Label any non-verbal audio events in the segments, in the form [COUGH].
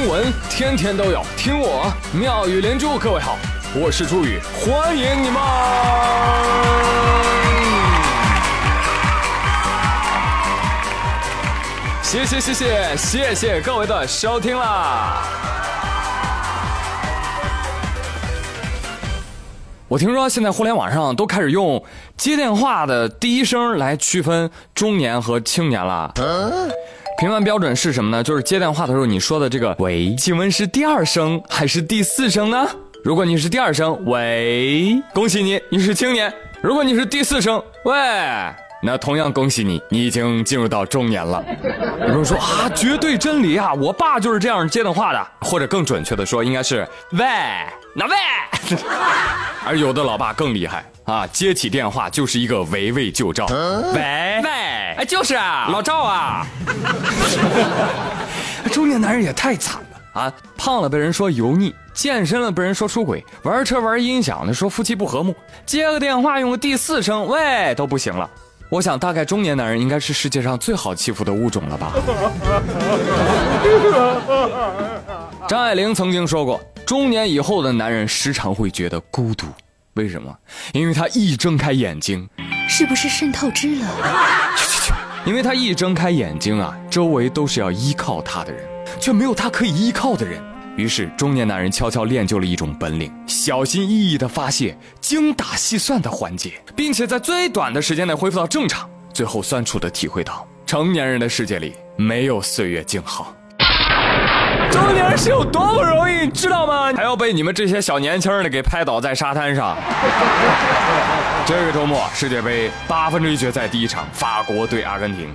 新闻天天都有，听我妙语连珠。各位好，我是朱宇，欢迎你们！谢谢谢谢谢谢各位的收听啦！我听说现在互联网上都开始用接电话的第一声来区分中年和青年了。评判标准是什么呢？就是接电话的时候你说的这个“喂”，请问是第二声还是第四声呢？如果你是第二声“喂”，恭喜你，你是青年；如果你是第四声“喂”，那同样恭喜你，你已经进入到中年了。有人说啊，绝对真理啊，我爸就是这样接电话的，或者更准确的说，应该是“喂”，那喂。[LAUGHS] 而有的老爸更厉害啊，接起电话就是一个围魏救赵。喂喂，哎，就是啊，老赵啊。[LAUGHS] 中年男人也太惨了啊！胖了被人说油腻，健身了被人说出轨，玩车玩音响的说夫妻不和睦，接个电话用个第四声喂都不行了。我想大概中年男人应该是世界上最好欺负的物种了吧。[LAUGHS] 张爱玲曾经说过。中年以后的男人时常会觉得孤独，为什么？因为他一睁开眼睛，是不是肾透支了？去去去！因为他一睁开眼睛啊，周围都是要依靠他的人，却没有他可以依靠的人。于是中年男人悄悄练就了一种本领，小心翼翼的发泄，精打细算的缓解，并且在最短的时间内恢复到正常。最后酸楚的体会到，成年人的世界里没有岁月静好。中年人是有多不容易，你知道吗？还要被你们这些小年轻的给拍倒在沙滩上。这个周末世界杯八分之一决赛第一场，法国对阿根廷，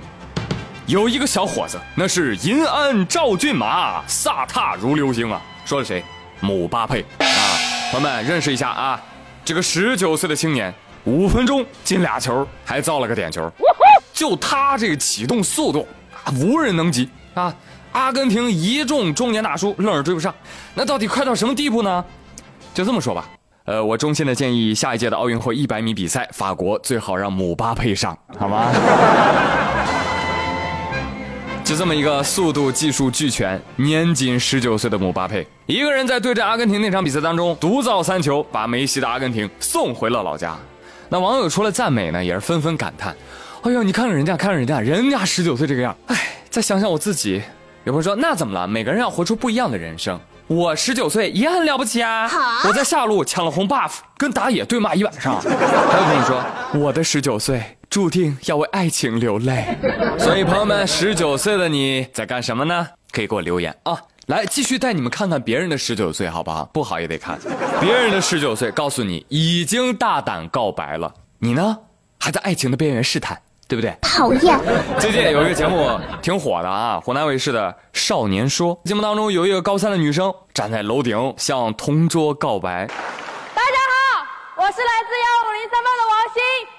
有一个小伙子，那是银鞍照骏马，飒沓如流星啊！说的谁？姆巴佩啊！朋友们认识一下啊！这个十九岁的青年，五分钟进俩球，还造了个点球，就他这个启动速度，无人能及啊！阿根廷一众中年大叔愣是追不上，那到底快到什么地步呢？就这么说吧，呃，我衷心的建议下一届的奥运会一百米比赛，法国最好让姆巴佩上，好吗？就这么一个速度技术俱全、年仅十九岁的姆巴佩，一个人在对阵阿根廷那场比赛当中独造三球，把梅西的阿根廷送回了老家。那网友除了赞美呢，也是纷纷感叹：“哎呦，你看看人家，看看人家，人家十九岁这个样，哎，再想想我自己。”有朋友说：“那怎么了？每个人要活出不一样的人生。我十九岁也很了不起啊！我在下路抢了红 buff，跟打野对骂一晚上。”还有朋友说：“我的十九岁注定要为爱情流泪。[LAUGHS] ”所以朋友们，十九岁的你在干什么呢？可以给我留言啊！来，继续带你们看看别人的十九岁，好不好？不好也得看。[LAUGHS] 别人的十九岁，告诉你已经大胆告白了，你呢，还在爱情的边缘试探。对不对？讨厌。[LAUGHS] 最近有一个节目挺火的啊，湖南卫视的《少年说》节目当中，有一个高三的女生站在楼顶向同桌告白。大家好，我是来自幺五零三班的王鑫。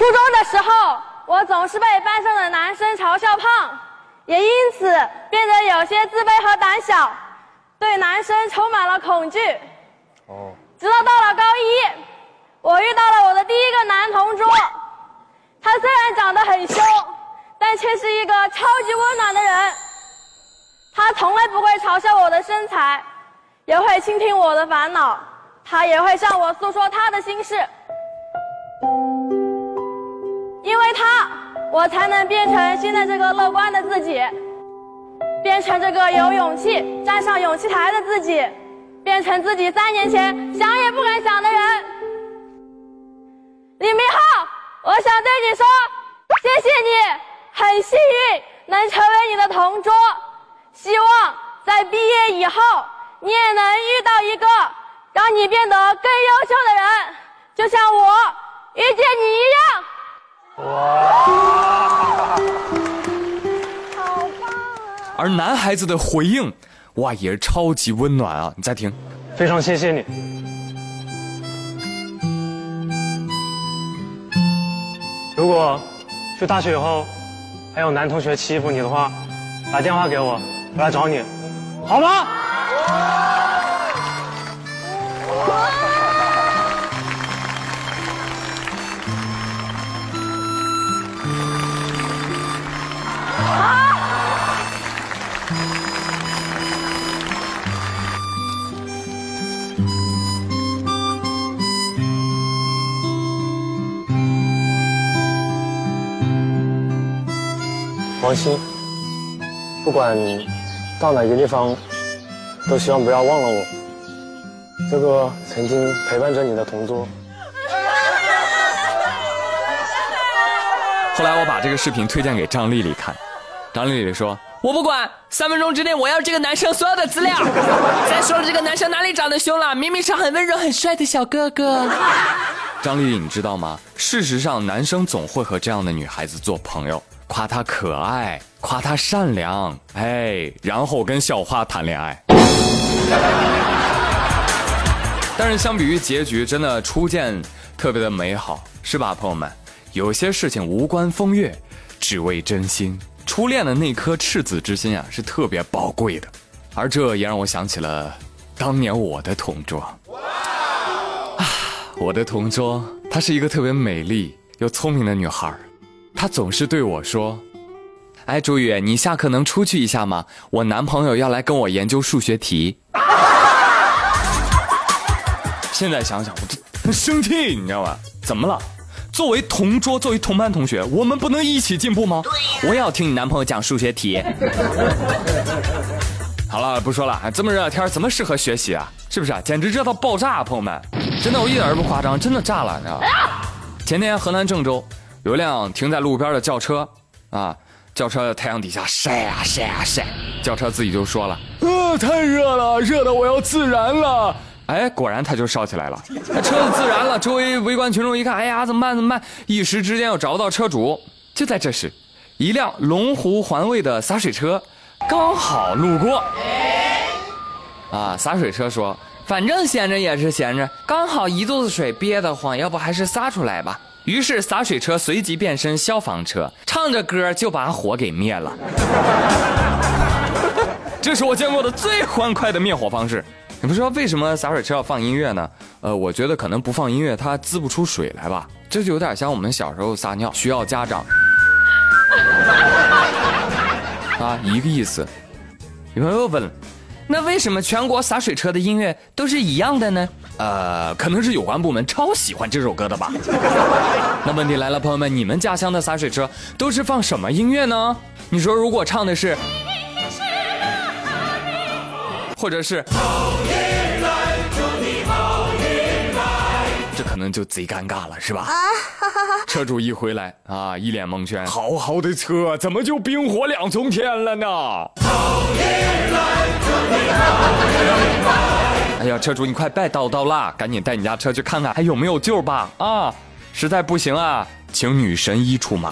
初中的时候，我总是被班上的男生嘲笑胖，也因此变得有些自卑和胆小，对男生充满了恐惧。哦。直到到了高一，我遇到了我的第一个男同桌。他虽然长得很凶，但却是一个超级温暖的人。他从来不会嘲笑我的身材，也会倾听我的烦恼。他也会向我诉说他的心事。我才能变成现在这个乐观的自己，变成这个有勇气站上勇气台的自己，变成自己三年前想也不敢想的人。李明浩。我想对你说，谢谢你，很幸运能成为你的同桌。希望在毕业以后，你也能遇到一个让你变得更优秀的人，就像我遇见你一样。哇，好棒啊！而男孩子的回应，哇，也是超级温暖啊！你再听，非常谢谢你。如果去大学以后还有男同学欺负你的话，打电话给我，我来找你，好吗？王鑫，不管到哪个地方，都希望不要忘了我，这个曾经陪伴着你的同桌。后来我把这个视频推荐给张丽丽看，张丽丽说。我不管，三分钟之内我要这个男生所有的资料。[LAUGHS] 再说了，这个男生哪里长得凶了？明明是很温柔、很帅的小哥哥。张丽丽，你知道吗？事实上，男生总会和这样的女孩子做朋友，夸她可爱，夸她善良，哎，然后跟校花谈恋爱。[LAUGHS] 但是相比于结局，真的初见特别的美好，是吧，朋友们？有些事情无关风月，只为真心。初恋的那颗赤子之心啊，是特别宝贵的，而这也让我想起了当年我的同桌。啊，[SIGHS] 我的同桌，她是一个特别美丽又聪明的女孩她总是对我说：“哎，朱宇，你下课能出去一下吗？我男朋友要来跟我研究数学题。[LAUGHS] ”现在想想，我这很生气，你知道吧？怎么了？作为同桌，作为同班同学，我们不能一起进步吗？我也要听你男朋友讲数学题。[LAUGHS] 好了，不说了，这么热的天怎么适合学习啊？是不是啊？简直热到爆炸，朋友们，真的我一点都不夸张，真的炸了，你知道吗？前天河南郑州有辆停在路边的轿车，啊，轿车太阳底下晒啊晒啊晒，轿车自己就说了，呃，太热了，热的我要自燃了。哎，果然它就烧起来了，车子自燃了。周围围观群众一看，哎呀，怎么办？怎么办？一时之间又找不到车主。就在这时，一辆龙湖环卫的洒水车刚好路过。啊，洒水车说：“反正闲着也是闲着，刚好一肚子水憋得慌，要不还是撒出来吧。”于是洒水车随即变身消防车，唱着歌就把火给灭了。[LAUGHS] 这是我见过的最欢快的灭火方式。你不说为什么洒水车要放音乐呢？呃，我觉得可能不放音乐它滋不出水来吧。这就有点像我们小时候撒尿需要家长 [LAUGHS] 啊，一个意思。有朋友问，那为什么全国洒水车的音乐都是一样的呢？呃，可能是有关部门超喜欢这首歌的吧。[LAUGHS] 那问题来了，朋友们，你们家乡的洒水车都是放什么音乐呢？你说如果唱的是。或者是，这可能就贼尴尬了，是吧？啊车主一回来啊，一脸蒙圈，好好的车怎么就冰火两重天了呢？[LAUGHS] 哎呀，车主你快别叨叨了，赶紧带你家车去看看还有没有救吧！啊，实在不行啊，请女神医出马。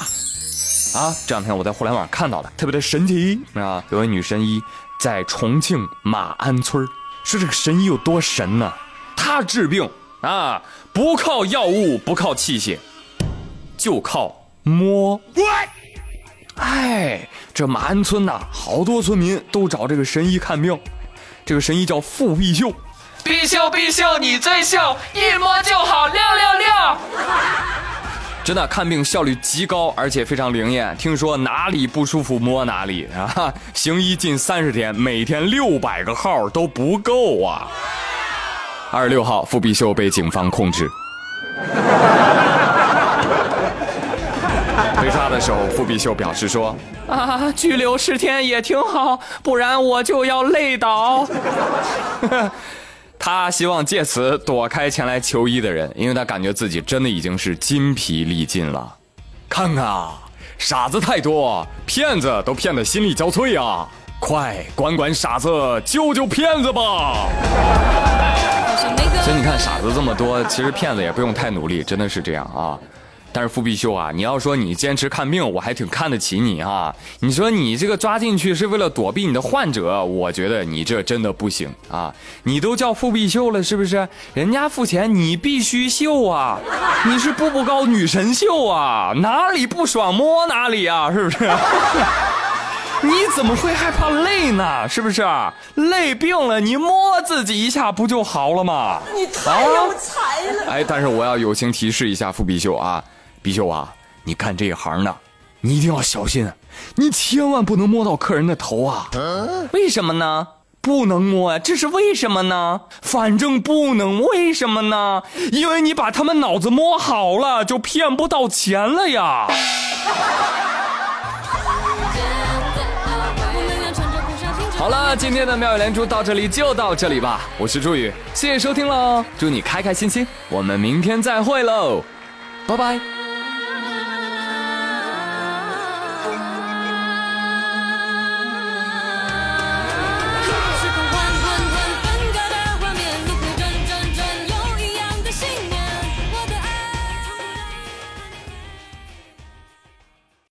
啊，这两天我在互联网看到的，特别的神奇啊，有位女神医。在重庆马鞍村说这个神医有多神呢？他治病啊，不靠药物，不靠器械，就靠摸。哎，这马鞍村呐，好多村民都找这个神医看病。这个神医叫傅必秀，必秀必秀，你最秀，一摸就好，六六六。真的看病效率极高，而且非常灵验。听说哪里不舒服摸哪里啊！行医近三十天，每天六百个号都不够啊！二十六号，傅必秀被警方控制。被抓的时候，傅必秀表示说：“啊，拘留十天也挺好，不然我就要累倒。[LAUGHS] ”他希望借此躲开前来求医的人，因为他感觉自己真的已经是筋疲力尽了。看看啊，傻子太多，骗子都骗得心力交瘁啊！快管管傻子，救救骗子吧！[LAUGHS] 所以你看，傻子这么多，其实骗子也不用太努力，真的是这样啊。但是付必秀啊，你要说你坚持看病，我还挺看得起你啊。你说你这个抓进去是为了躲避你的患者，我觉得你这真的不行啊。你都叫付必秀了，是不是？人家付钱，你必须秀啊。你是步步高女神秀啊，哪里不爽摸哪里啊，是不是？你怎么会害怕累呢？是不是？累病了，你摸自己一下不就好了吗？你太有才了。哎，但是我要友情提示一下付必秀啊。必秀啊，你干这一行呢，你一定要小心，你千万不能摸到客人的头啊！为什么呢？不能摸啊！这是为什么呢？反正不能，为什么呢？因为你把他们脑子摸好了，就骗不到钱了呀！好了，今天的妙语连珠到这里就到这里吧。我是朱宇，谢谢收听喽，祝你开开心心，我们明天再会喽，拜拜。